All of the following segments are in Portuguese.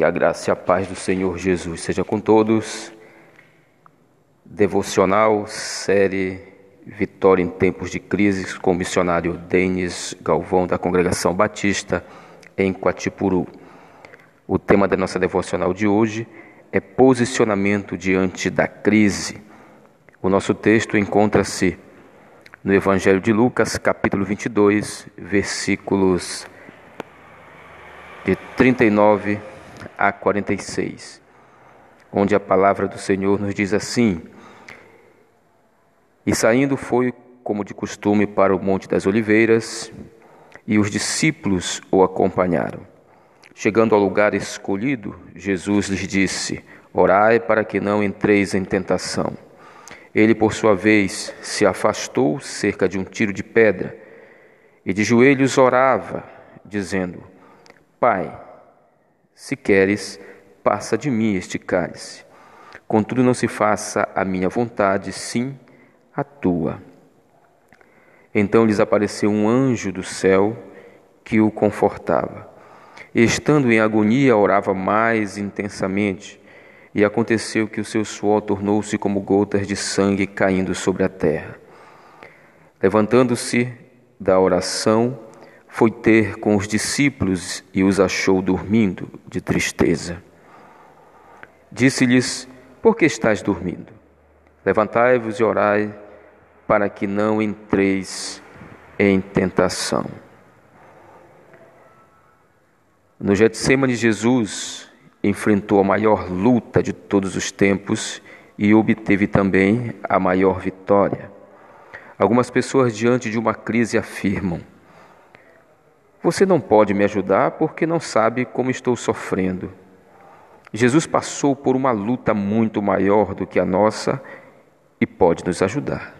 Que a graça e a paz do Senhor Jesus seja com todos. Devocional, série Vitória em Tempos de Crises, com o missionário Denis Galvão, da Congregação Batista, em Quatipuru. O tema da nossa devocional de hoje é Posicionamento diante da crise. O nosso texto encontra-se no Evangelho de Lucas, capítulo 22, versículos de 39 a 46, onde a palavra do Senhor nos diz assim: E saindo foi, como de costume, para o Monte das Oliveiras, e os discípulos o acompanharam. Chegando ao lugar escolhido, Jesus lhes disse: Orai para que não entreis em tentação. Ele, por sua vez, se afastou cerca de um tiro de pedra e de joelhos orava, dizendo: Pai, se queres, passa de mim este cálice. Contudo, não se faça a minha vontade, sim a tua. Então lhes apareceu um anjo do céu que o confortava. Estando em agonia, orava mais intensamente, e aconteceu que o seu suor tornou-se como gotas de sangue caindo sobre a terra. Levantando-se da oração, foi ter com os discípulos e os achou dormindo de tristeza. Disse-lhes: Por que estáis dormindo? Levantai-vos e orai, para que não entreis em tentação. No Getsemane, Jesus enfrentou a maior luta de todos os tempos e obteve também a maior vitória. Algumas pessoas, diante de uma crise, afirmam: você não pode me ajudar porque não sabe como estou sofrendo. Jesus passou por uma luta muito maior do que a nossa e pode nos ajudar.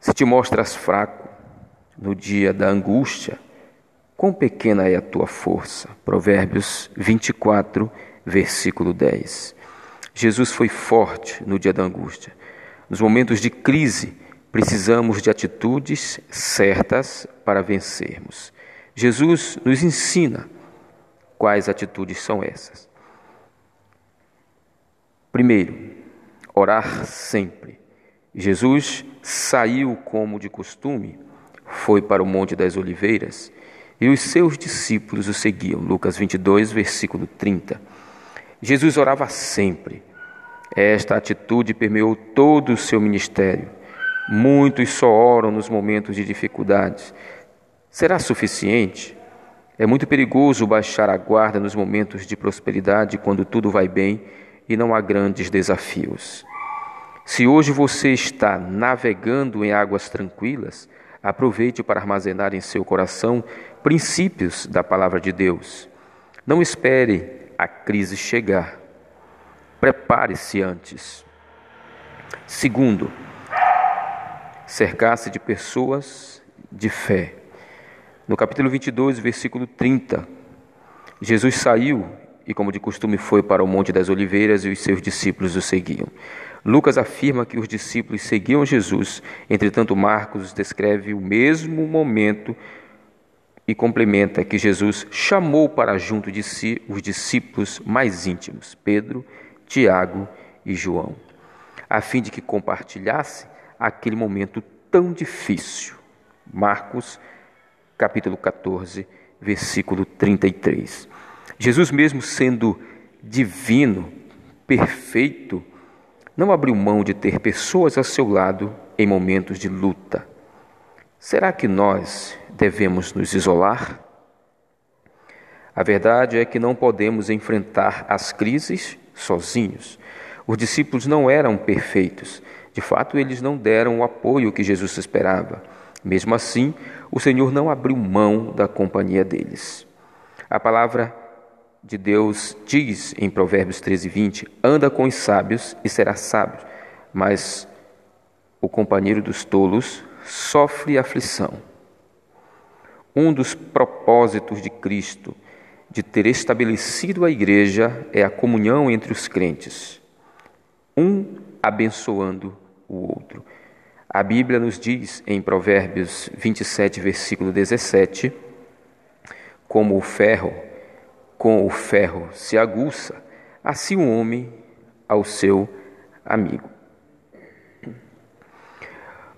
Se te mostras fraco no dia da angústia, quão pequena é a tua força. Provérbios 24, versículo 10. Jesus foi forte no dia da angústia. Nos momentos de crise, Precisamos de atitudes certas para vencermos. Jesus nos ensina quais atitudes são essas. Primeiro, orar sempre. Jesus saiu como de costume, foi para o Monte das Oliveiras e os seus discípulos o seguiam. Lucas 22, versículo 30. Jesus orava sempre. Esta atitude permeou todo o seu ministério. Muitos só oram nos momentos de dificuldades. Será suficiente? É muito perigoso baixar a guarda nos momentos de prosperidade, quando tudo vai bem e não há grandes desafios. Se hoje você está navegando em águas tranquilas, aproveite para armazenar em seu coração princípios da palavra de Deus. Não espere a crise chegar. Prepare-se antes. Segundo, cercar-se de pessoas de fé. No capítulo 22, versículo 30, Jesus saiu e, como de costume, foi para o Monte das Oliveiras e os seus discípulos o seguiam. Lucas afirma que os discípulos seguiam Jesus, entretanto, Marcos descreve o mesmo momento e complementa que Jesus chamou para junto de si os discípulos mais íntimos, Pedro, Tiago e João, a fim de que compartilhasse aquele momento tão difícil. Marcos, capítulo 14, versículo 33. Jesus, mesmo sendo divino, perfeito, não abriu mão de ter pessoas ao seu lado em momentos de luta. Será que nós devemos nos isolar? A verdade é que não podemos enfrentar as crises sozinhos. Os discípulos não eram perfeitos, de fato, eles não deram o apoio que Jesus esperava. Mesmo assim, o Senhor não abriu mão da companhia deles. A palavra de Deus diz em Provérbios 13, 20: Anda com os sábios e serás sábio, mas o companheiro dos tolos sofre aflição. Um dos propósitos de Cristo de ter estabelecido a igreja é a comunhão entre os crentes, um abençoando o outro. A Bíblia nos diz em Provérbios 27, versículo 17, como o ferro com o ferro se aguça, assim o homem ao seu amigo.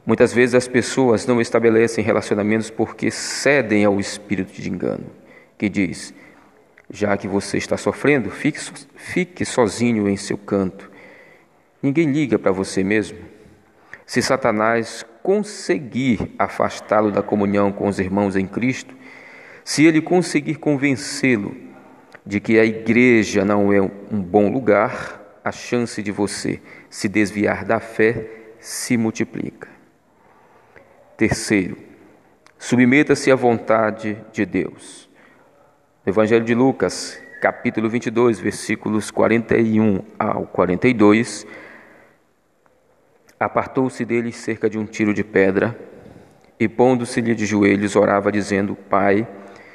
Muitas vezes as pessoas não estabelecem relacionamentos porque cedem ao espírito de engano, que diz: já que você está sofrendo, fique, fique sozinho em seu canto. Ninguém liga para você mesmo. Se Satanás conseguir afastá-lo da comunhão com os irmãos em Cristo, se ele conseguir convencê-lo de que a igreja não é um bom lugar, a chance de você se desviar da fé se multiplica. Terceiro, submeta-se à vontade de Deus. Evangelho de Lucas, capítulo 22, versículos 41 ao 42. Apartou-se dele cerca de um tiro de pedra e, pondo-se-lhe de joelhos, orava, dizendo: Pai,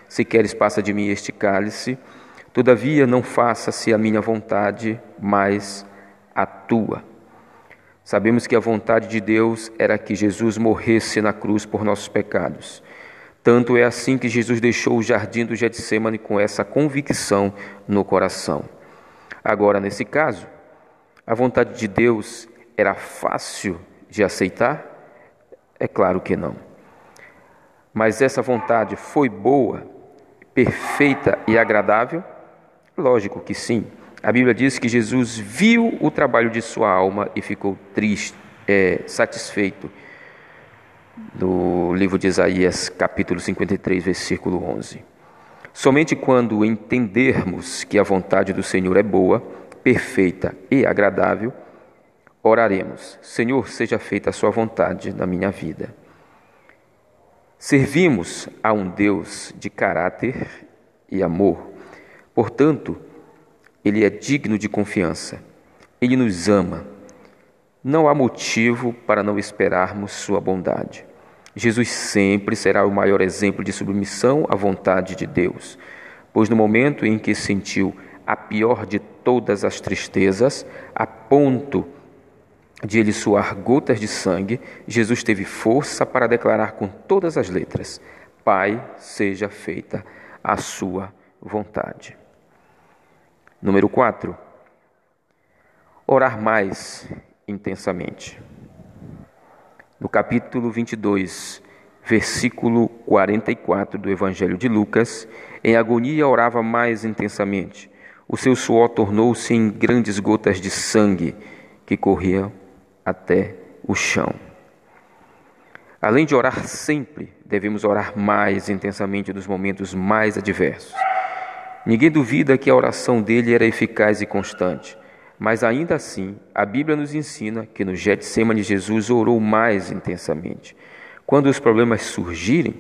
se queres, passa de mim este cálice, todavia não faça-se a minha vontade, mas a tua. Sabemos que a vontade de Deus era que Jesus morresse na cruz por nossos pecados. Tanto é assim que Jesus deixou o jardim do Getsemane com essa convicção no coração. Agora, nesse caso, a vontade de Deus era fácil de aceitar? É claro que não. Mas essa vontade foi boa, perfeita e agradável? Lógico que sim. A Bíblia diz que Jesus viu o trabalho de sua alma e ficou triste, é, satisfeito. No livro de Isaías, capítulo 53, versículo 11. Somente quando entendermos que a vontade do Senhor é boa, perfeita e agradável, oraremos: Senhor, seja feita a Sua vontade na minha vida. Servimos a um Deus de caráter e amor, portanto, ele é digno de confiança. Ele nos ama. Não há motivo para não esperarmos Sua bondade. Jesus sempre será o maior exemplo de submissão à vontade de Deus, pois no momento em que sentiu a pior de todas as tristezas, a ponto de ele suar gotas de sangue, Jesus teve força para declarar com todas as letras: Pai, seja feita a sua vontade. Número 4. Orar mais intensamente. No capítulo 22, versículo 44 do Evangelho de Lucas, em agonia orava mais intensamente. O seu suor tornou-se em grandes gotas de sangue que corriam até o chão. Além de orar sempre, devemos orar mais intensamente nos momentos mais adversos. Ninguém duvida que a oração dele era eficaz e constante, mas ainda assim, a Bíblia nos ensina que no Getsemane Jesus orou mais intensamente. Quando os problemas surgirem,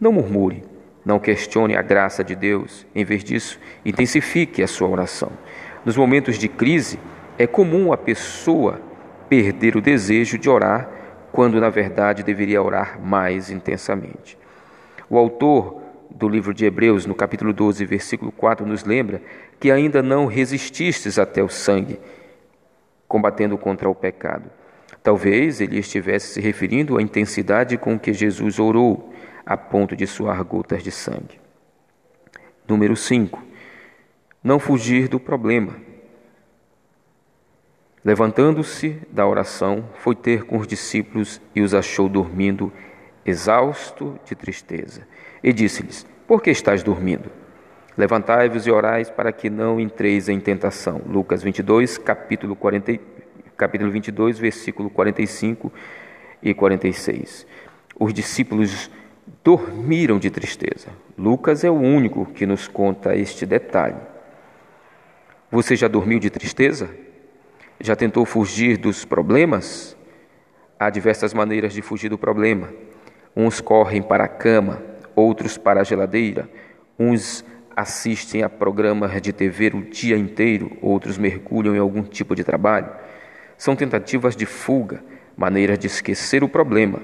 não murmure, não questione a graça de Deus. Em vez disso, intensifique a sua oração. Nos momentos de crise, é comum a pessoa perder o desejo de orar, quando na verdade deveria orar mais intensamente. O autor do livro de Hebreus, no capítulo 12, versículo 4, nos lembra que ainda não resististes até o sangue, combatendo contra o pecado. Talvez ele estivesse se referindo à intensidade com que Jesus orou, a ponto de suar gotas de sangue. Número 5. Não fugir do problema. Levantando-se da oração, foi ter com os discípulos e os achou dormindo, exausto de tristeza. E disse-lhes: Por que estáis dormindo? Levantai-vos e orais para que não entreis em tentação. Lucas 22, capítulo, 40, capítulo 22, versículo 45 e 46. Os discípulos dormiram de tristeza. Lucas é o único que nos conta este detalhe. Você já dormiu de tristeza? Já tentou fugir dos problemas? Há diversas maneiras de fugir do problema. Uns correm para a cama, outros para a geladeira, uns assistem a programas de TV o dia inteiro, outros mergulham em algum tipo de trabalho. São tentativas de fuga, maneiras de esquecer o problema.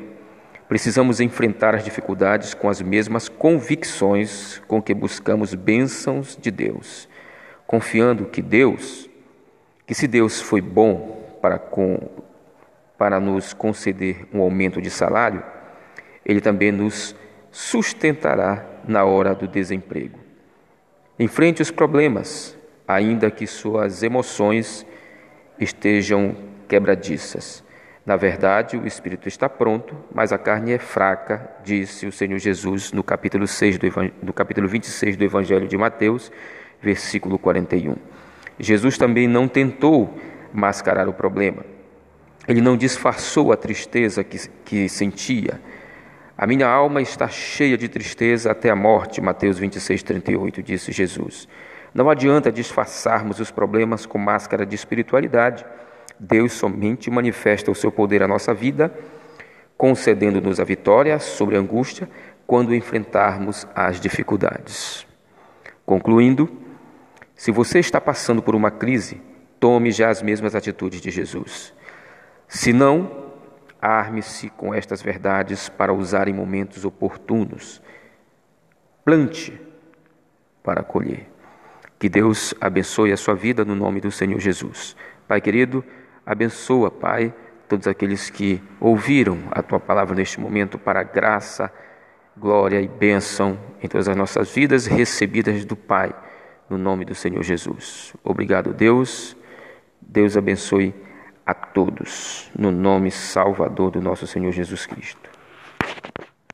Precisamos enfrentar as dificuldades com as mesmas convicções com que buscamos bênçãos de Deus, confiando que Deus, que se Deus foi bom para, com, para nos conceder um aumento de salário, Ele também nos sustentará na hora do desemprego. Enfrente os problemas, ainda que suas emoções estejam quebradiças. Na verdade, o espírito está pronto, mas a carne é fraca, disse o Senhor Jesus no capítulo, 6 do, no capítulo 26 do Evangelho de Mateus, versículo 41. Jesus também não tentou mascarar o problema. Ele não disfarçou a tristeza que, que sentia. A minha alma está cheia de tristeza até a morte, Mateus 26, 38, disse Jesus. Não adianta disfarçarmos os problemas com máscara de espiritualidade. Deus somente manifesta o seu poder à nossa vida, concedendo-nos a vitória sobre a angústia quando enfrentarmos as dificuldades. Concluindo, se você está passando por uma crise, tome já as mesmas atitudes de Jesus. Se não, arme-se com estas verdades para usar em momentos oportunos. Plante para colher. Que Deus abençoe a sua vida no nome do Senhor Jesus. Pai querido, abençoa, Pai, todos aqueles que ouviram a tua palavra neste momento para graça, glória e bênção em todas as nossas vidas recebidas do Pai, no nome do Senhor Jesus. Obrigado, Deus. Deus abençoe a todos, no nome salvador do nosso Senhor Jesus Cristo.